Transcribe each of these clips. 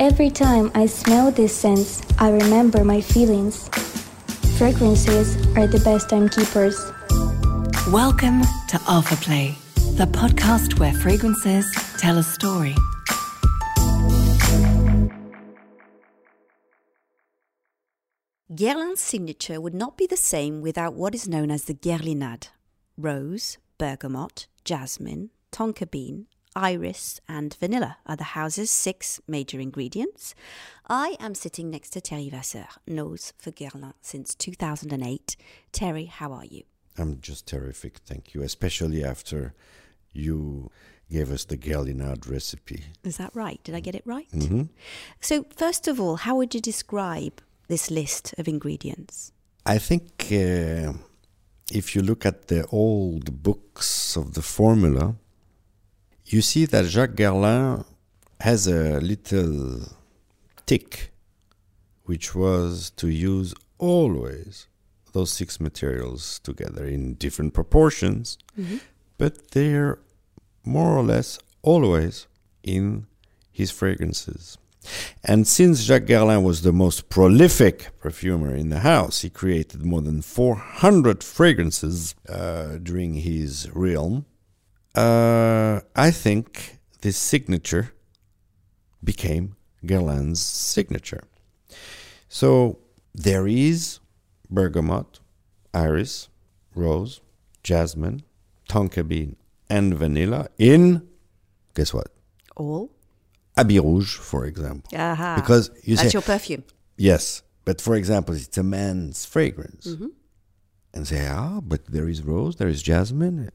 Every time I smell these scents, I remember my feelings. Fragrances are the best timekeepers. Welcome to Alpha Play, the podcast where fragrances tell a story. Guerlain's signature would not be the same without what is known as the Guerlinade rose, bergamot, jasmine, tonka bean, iris, and vanilla are the house's six major ingredients. I am sitting next to Thierry Wasser, nose for Guerlain since 2008. Terry, how are you? I'm just terrific, thank you, especially after you gave us the Guerlinade recipe. Is that right? Did I get it right? hmm So, first of all, how would you describe this list of ingredients? I think uh, if you look at the old books of the formula, you see that Jacques Guerlain has a little tick, which was to use always those six materials together in different proportions, but they're more or less always in his fragrances. And since Jacques Guerlain was the most prolific perfumer in the house, he created more than 400 fragrances uh, during his realm. Uh, I think this signature became Guerlain's signature. So there is bergamot, iris, rose, jasmine, tonka bean, and vanilla in, guess what? All? Habit Rouge, for example. Aha. Because you That's say, your perfume. yes, but for example, it's a man's fragrance. And say, ah, but there is rose, there is jasmine.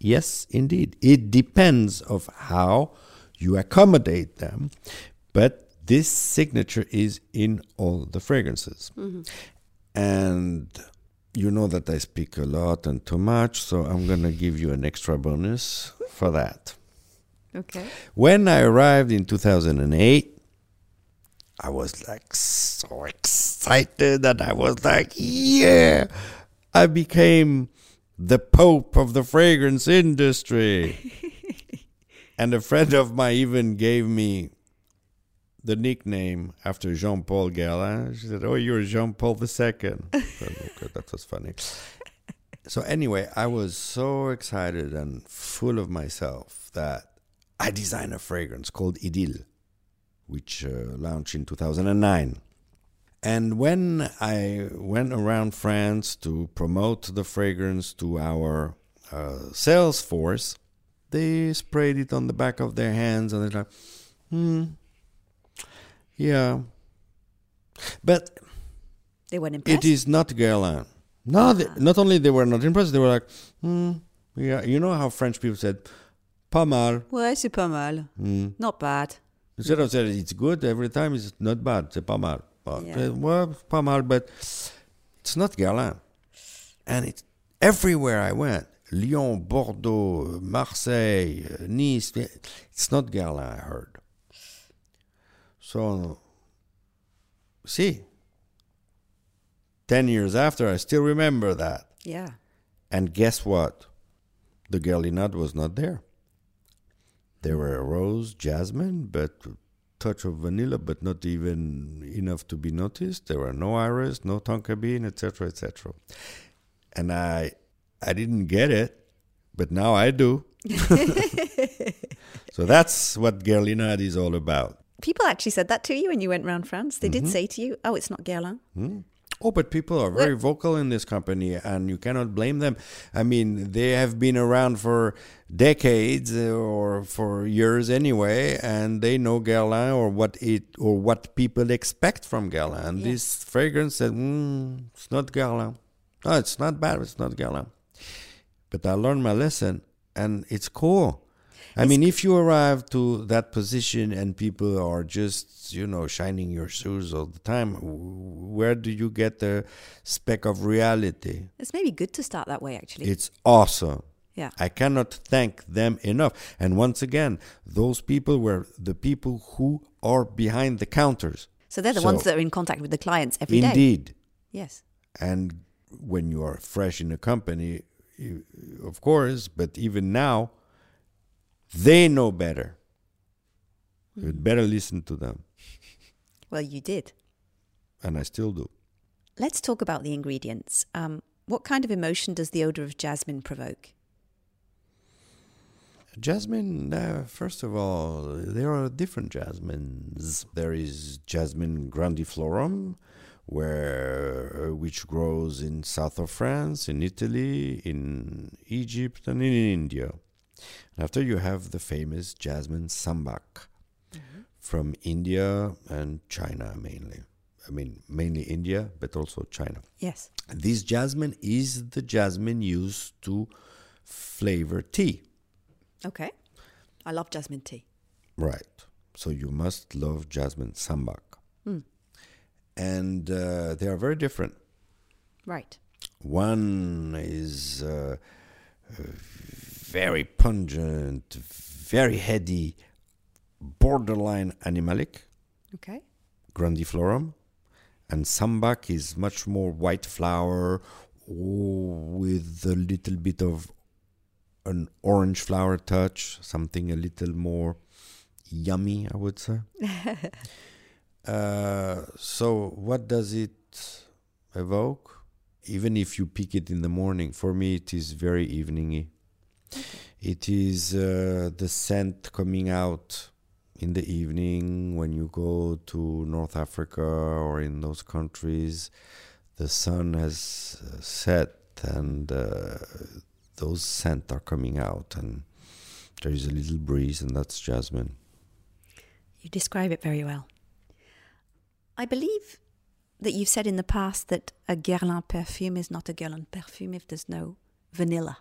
Yes, indeed. It depends of how you accommodate them, but this signature is in all the fragrances. Mm-hmm. And you know that I speak a lot and too much, so I'm going to give you an extra bonus for that. Okay. When I arrived in 2008, I was like so excited that I was like, yeah, I became the pope of the fragrance industry. and a friend of mine even gave me the nickname after Jean Paul Guerlain. She said, Oh, you're Jean Paul II. Said, okay, that was funny. So, anyway, I was so excited and full of myself that I designed a fragrance called Idylle, which uh, launched in 2009. And when I went around France to promote the fragrance to our uh, sales force, they sprayed it on the back of their hands and they're like, hmm, yeah. But They weren't impressed. it is not Guerlain. No, they, not only they were not impressed, they were like, hmm, yeah. You know how French people said, pas mal. Ouais, c'est pas mal. Hmm. Not bad. Instead of saying it's good every time, it's not bad. C'est pas mal. Yeah. well, pas mal, but it's not Guerlain. And it's everywhere I went. Lyon, Bordeaux, Marseille, Nice. It's not Guerlain, I heard. So, see, 10 years after, I still remember that. Yeah. And guess what? The Guerlinade was not there. There were rose, jasmine, but touch of vanilla, but not even enough to be noticed. There were no iris, no tonka bean, etc., etc. And I, I didn't get it, but now I do. so that's what Guerlinade is all about. People actually said that to you when you went round France. They did mm-hmm. say to you, "Oh, it's not Guerlain." Hmm? Oh, but people are very vocal in this company, and you cannot blame them. I mean, they have been around for decades uh, or for years anyway, and they know Guerlain or what it or what people expect from Guerlain. And this fragrance said, mm, "It's not Guerlain. No, it's not bad. It's not Guerlain." But I learned my lesson, and it's cool. I mean, if you arrive to that position and people are just, you know, shining your shoes all the time, where do you get the speck of reality? It's maybe good to start that way, actually. It's awesome. yeah. I cannot thank them enough. And once again, those people were the people who are behind the counters. So they're the So- ones that are in contact with the clients every day. Indeed. Yes. And when you are fresh in a company, you, of course, but even now, they know better. You'd better listen to them. Well, you did. and I still do. Let's talk about the ingredients. Um, what kind of emotion does the odor of jasmine provoke? Jasmine, uh, first of all, there are different jasmines. There is Jasmine grandiflorum, where uh, which grows in south of France, in Italy, in Egypt, and in India. And after you have the famous Jasmine sambac from India and China mainly. I mean, mainly India, but also China. Yes. This jasmine is the jasmine used to flavor tea. Okay. I love jasmine tea. Right. So you must love jasmine sambac. Hmm. And uh, they are very different. Right. One is uh, uh, very pungent, very heady, borderline animalic, Okay. grandiflorum. And sambac is much more white flower with a little bit of an orange flower touch, something a little more yummy, I would say. uh, so, what does it evoke? Even if you pick it in the morning, for me it is very eveningy. It is uh, the scent coming out in the evening when you go to North Africa or in those countries. The sun has uh, set and uh, those scents are coming out, and there is a little breeze, and that's jasmine. You describe it very well. I believe that you've said in the past that a Guerlain perfume is not a Guerlain perfume if there's no vanilla.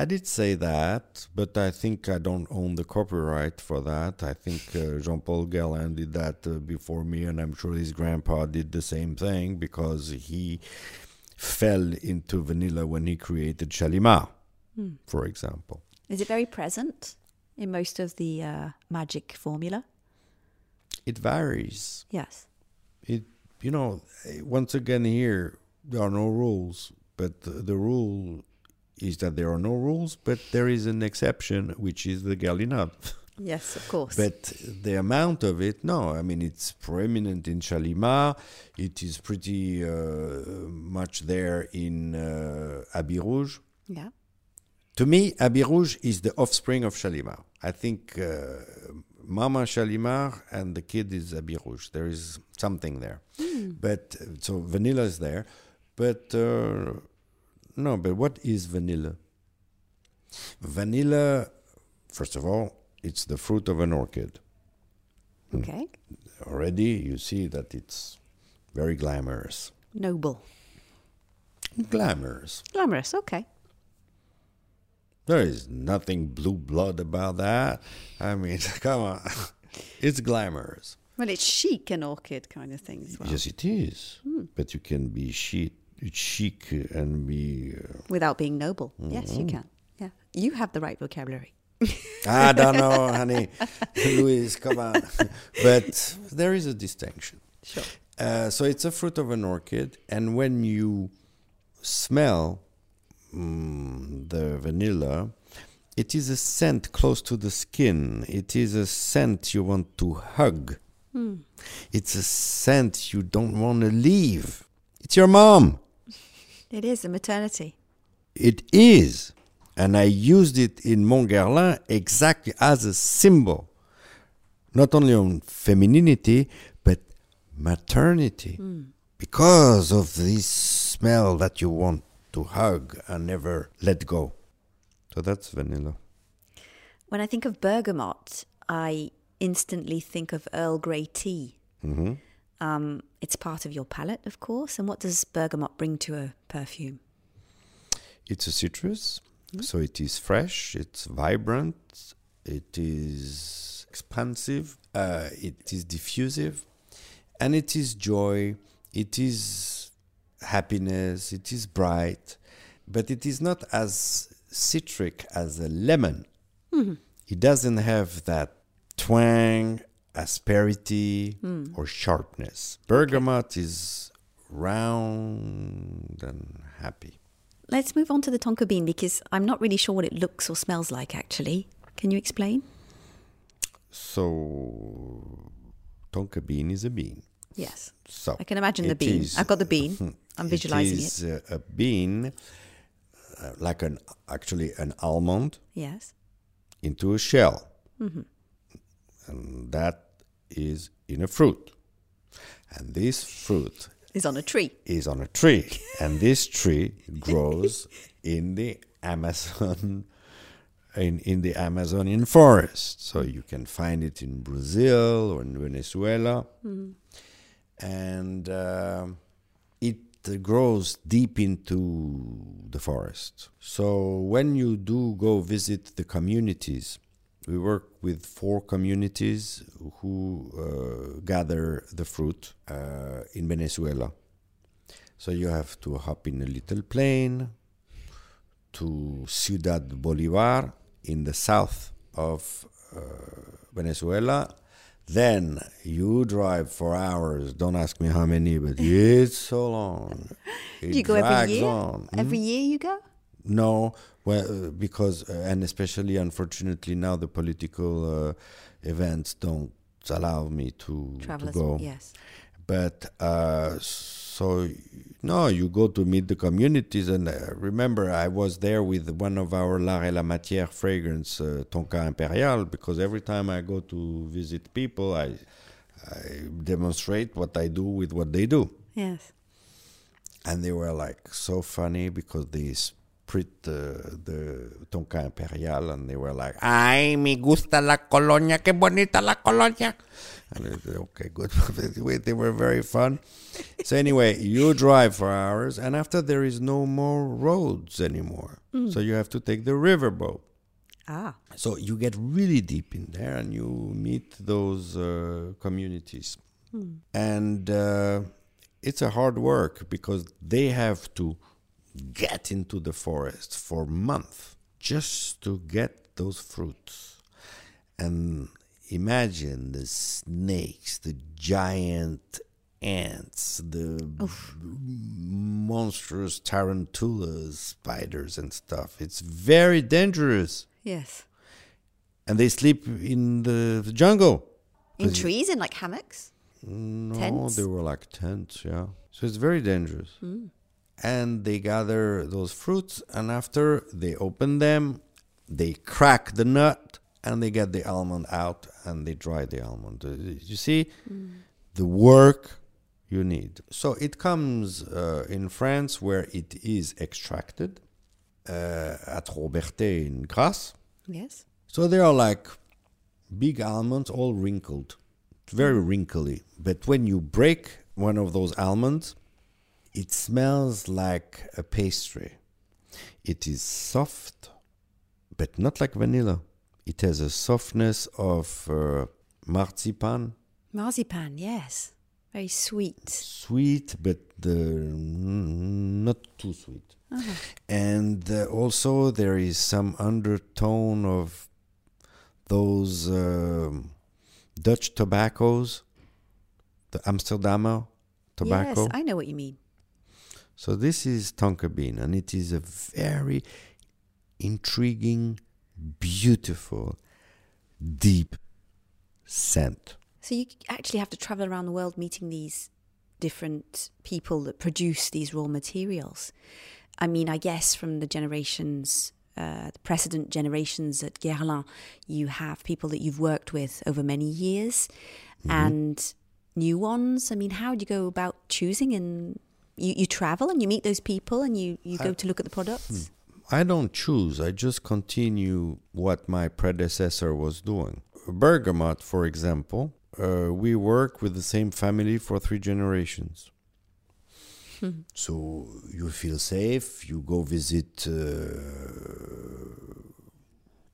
I did say that, but I think I don't own the copyright for that. I think uh, Jean Paul Guerlain did that uh, before me, and I'm sure his grandpa did the same thing because he fell into vanilla when he created Shalimar, Hmm. for example. Is it very present in most of the uh, magic formula? It varies. Yes. It, you know, eh, once again, here there are no rules, but the, the rule is that there are no rules, but there is an exception, which is the Guerlinade. Yes, of course. But the amount of it, no. I mean, it's prominent in Shalimar. It is pretty uh, much there in uh, Habit Rouge. yeah. To me, Habit Rouge is the offspring of Shalimar. I think uh, Mama Shalimar and the kid is Habit Rouge. There is something there. But uh, so vanilla is there. But uh, no, but what is vanilla? Vanilla, first of all, it's the fruit of an orchid. Hmm. Okay. Already you see that it's very glamorous. Noble. Glamorous. Glamorous. Okay. There is nothing blue blood about that. I mean, come on. It's glamorous. Well, it's chic an orchid kind of thing as well. Yes, it is. Hmm. But you can be chic, chic and be. Uh, Without being noble. Yes, you can. Yeah. You have the right vocabulary. I don't know, honey. Louise, come on. but there is a distinction. Sure. Uh, so it's a fruit of an orchid, and when you smell mm, the vanilla, it is a scent close to the skin. It is a scent you want to hug. It's a scent you don't want to leave. It's your mom. It is a maternity. It is. And I used it in Mon Guerlain exactly as a symbol, not only on femininity, but maternity. Because of this smell that you want to hug and never let go. So that's vanilla. When I think of bergamot, I instantly think of Earl Grey tea. hmm Um, it's part of your palate, of course. And what does bergamot bring to a perfume? It's a citrus, so it is fresh, it's vibrant, it is expansive, uh, it is diffusive, and it is joy, it is happiness, it is bright, but it is not as citric as a lemon. It doesn't have that twang, asperity, or sharpness. Bergamot is round and happy. Let's move on to the tonka bean because I'm not really sure what it looks or smells like actually. Can you explain? So tonka bean is a bean. Yes. So I can imagine the bean. is- I've got the bean. I'm visualizing it. is a bean, uh, like an actually an almond Yes. into a shell, Mm-hmm. And that is in a fruit, and this fruit Is on a tree. is on a tree, and this tree grows in the Amazon. In, in the Amazonian forest, so you can find it in Brazil or in Venezuela, and um it uh, grows deep into the forest. So when you do go visit the communities, we work with four communities who uh, gather the fruit uh, in Venezuela. So you have to hop in a little plane to Ciudad Bolivar in the south of uh, Venezuela. Then you drive for hours. Don't ask me how many, but it's so long. It you go every year? on. Hmm? Every year you go? No, well, uh, because uh, and especially unfortunately now the political uh, events don't allow me to, to go. Yes. But uh, so no, you go to meet the communities, and uh, remember, I was there with one of our L'Art et la Matière fragrance, uh, Tonka Impériale, because every time I go to visit people, I I demonstrate what I do with what they do Yes. and they were like so funny because they sprit the, the Tonka Impériale and they were like, ay, me gusta la colonia, que bonita la colonia. And I said, okay, good. they were very fun. So anyway, you drive for hours and after there is no more roads anymore. So you have to take the riverboat. Ah. So you get really deep in there and you meet those uh, communities. And uh, it's a hard work because they have to get into the forest for months just to get those fruits. And imagine the snakes, the giant ants, the monstrous tarantulas, spiders, and stuff. It's very dangerous Yes. and they sleep in the, jungle. In trees, in like hammocks? No, Tents? they were like tents, yeah. So it's very dangerous. Hmm. And they gather those fruits, and after they open them, they crack the nut, and they get the almond out, and they dry the almond. Uh, You see, the work you need. So it comes uh, in France where it is extracted uh, at Robertet in Grasse. Yes. So they are like big almonds, all wrinkled, very wrinkly. But when you break one of those almonds, it smells like a pastry. It is soft, but not like vanilla. It has a softness of uh, marzipan, Marzipan, yes. Very sweet. sweet, but mm, not too sweet. And uh, also, there is some undertone of those um, Dutch tobaccos, the Amsterdamer tobacco. Yes, I know what you mean. So this is tonka bean, and it is a very intriguing, beautiful, deep scent. So you actually have to travel around the world meeting these different people that produce these raw materials. I mean, I guess from the generations, uh, the precedent generations at Guerlain, you have people that you've worked with over many years and new ones. I mean, how do you go about choosing? And you, you travel and you meet those people and you, you go to look at the products? I don't choose. I just continue what my predecessor was doing. Bergamot, for example, uh, we work with the same family for three generations. So you feel safe. You go visit uh,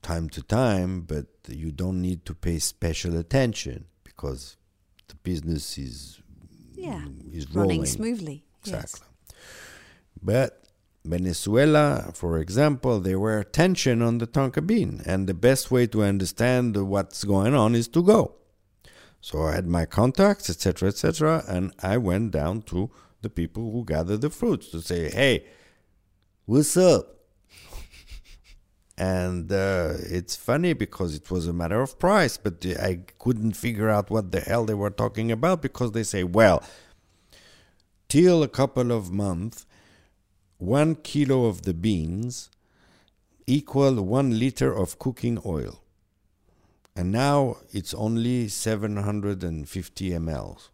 time to time, but you don't need to pay special attention because the business is Yeah. is Running rolling. Smoothly. Yes. Exactly. But Venezuela, for example, there were tension on the tonka bean, and the best way to understand what's going on is to go. So I had my contacts, etc., etc., and I went down to the people who gather the fruits to say, "Hey, what's up?" And uh, it's funny because it was a matter of price, but I couldn't figure out what the hell they were talking about because they say, well, till a couple of months, one kilo of the beans equal one liter of cooking oil. And now it's only 750 ml.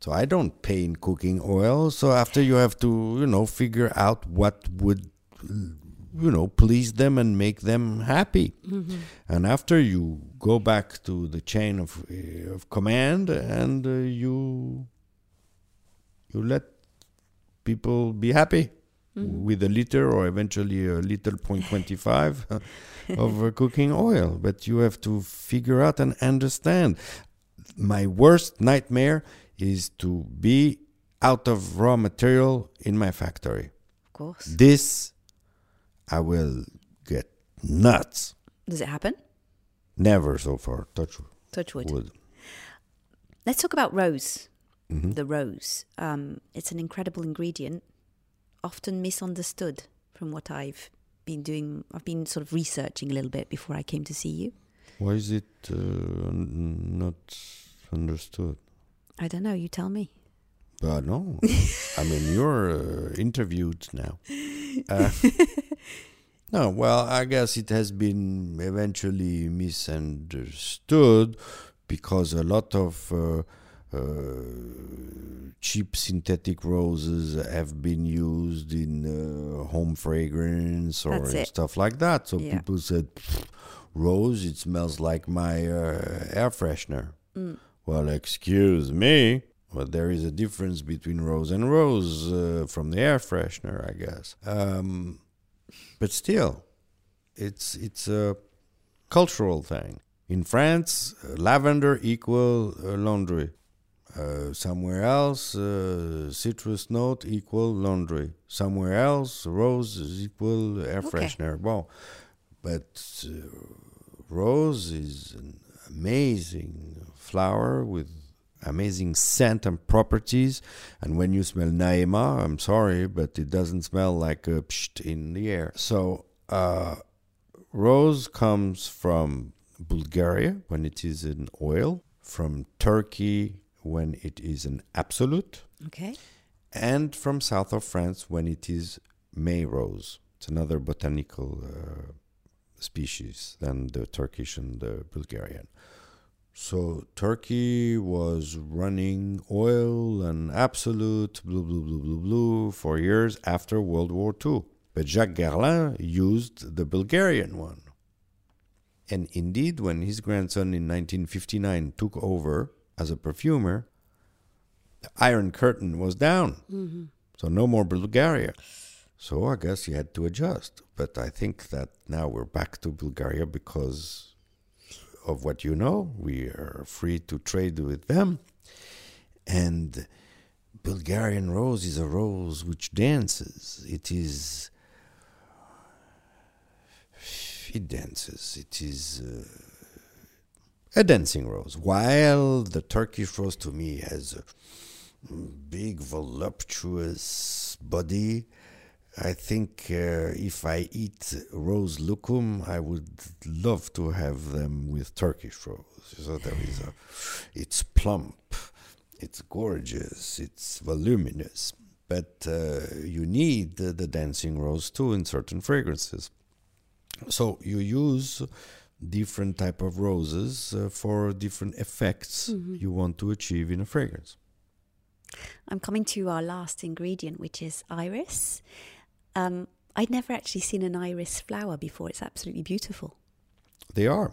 So I don't pay in cooking oil. So after you have to, you know, figure out what would, you know, please them and make them happy. Mm-hmm. And after you go back to the chain of, uh, of command and uh, you you let people be happy with a liter or eventually a liter point 25 of uh, cooking oil but you have to figure out and understand my worst nightmare is to be out of raw material in my factory Of course. this i will get nuts Does it happen? never so far touch Touch wood. wood Let's talk about rose. Mhm. The rose. Um, it's an incredible ingredient, often misunderstood from what I've been doing. I've been sort of researching a little bit before I came to see you. why is it uh, not understood I don't know. You tell me. But no, I mean you're uh, interviewed now. Uh, no, well, I guess it has been eventually misunderstood because a lot of uh, cheap synthetic roses have been used in uh, home fragrance or That's in it. stuff like that. So Yeah. people said, "Rose, it smells like my uh, air freshener." Mm. Well, excuse me. but there is a difference between rose and rose uh, from the air freshener, I guess. Um, but still, it's it's a cultural thing. In France, uh, lavender equal uh, laundry. Uh, somewhere else, uh, citrus note equal laundry. Somewhere else, rose is equal air Okay. freshener. Well, but uh, rose is an amazing flower with amazing scent and properties. And when you smell Nahéma, I'm sorry, but it doesn't smell like a psht in the air. So, uh, rose comes from Bulgaria when it is in oil, from Turkey when it is an absolute, Okay. and from south of France when it is May rose. It's another botanical uh, species than the Turkish and the Bulgarian. So Turkey was running oil and absolute blue blue blue blue blue for years after World War II. But Jacques Guerlain used the Bulgarian one. And indeed, when his grandson in 1959 took over as a perfumer, the Iron Curtain was down. So no more Bulgaria. So I guess he had to adjust. But I think that now we're back to Bulgaria because of what you know. We are free to trade with them. And Bulgarian rose is a rose which dances. It is. It dances. It is uh, a dancing rose. While the Turkish rose to me has a big, voluptuous body. I think uh, if I eat rose loukoum, I would love to have them with Turkish rose. So there is a, it's plump, it's gorgeous, it's voluminous, but uh, you need the, the dancing rose too in certain fragrances. So you use different type of roses uh, for different effects you want to achieve in a fragrance. I'm coming to our last ingredient, which is iris. Um, I'd never actually seen an iris flower before. It's absolutely beautiful. They are.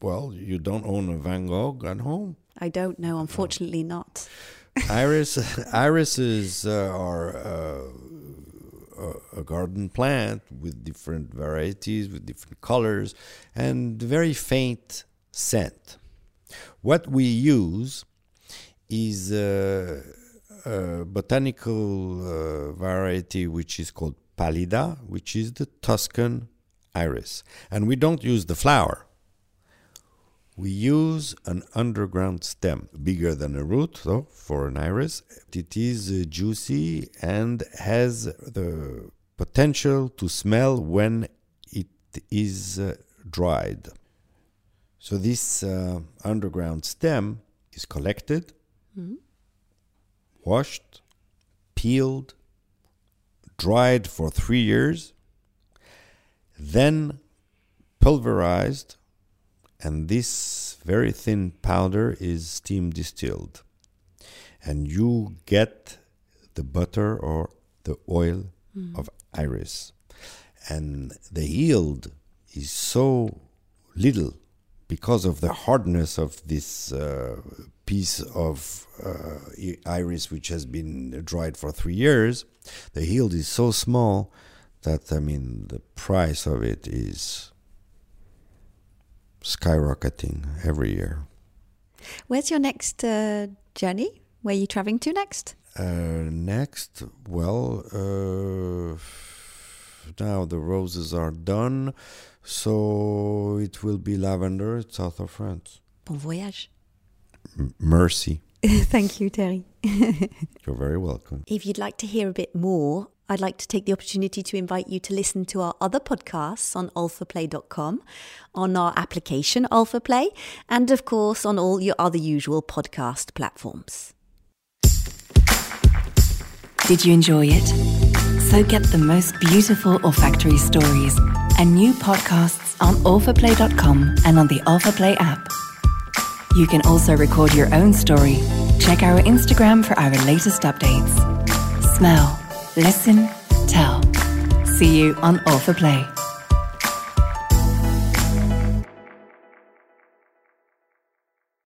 Well, you don't own a Van Gogh at home. I don't know, unfortunately not. Iris, irises uh, are uh, a, a garden plant with different varieties, with different colors, and very faint scent. What we use is uh, a botanical uh, variety which is called pallida, which is the Tuscan iris. And we don't use the flower. We use an underground stem, bigger than a root, though, for an iris. It is uh, juicy and has the potential to smell when it is uh, dried. So this uh, underground stem is collected, washed, peeled, dried for three years, then pulverized, and this very thin powder is steam distilled. And you get the butter or the oil of iris. And the yield is so little because of the hardness of this uh, piece of uh, iris which has been dried for three years. The yield is so small that I mean the price of it is skyrocketing every year. Where's your next uh, journey? Where are you traveling to next? Uh, next, well, uh, now the roses are done, so it will be lavender, south of France. Bon voyage. M- mercy. Thank you, Thierry. You're very welcome. If you'd like to hear a bit more, I'd like to take the opportunity to invite you to listen to our other podcasts on alphaplay.com, on our application AlphaPlay, and of course on all your other usual podcast platforms. Did you enjoy it? So get the most beautiful olfactory stories and new podcasts on alphaplay.com and on the AlphaPlay app. You can also record your own story. Check our Instagram for our latest updates. Smell, listen, tell. See you on AlphaPlay.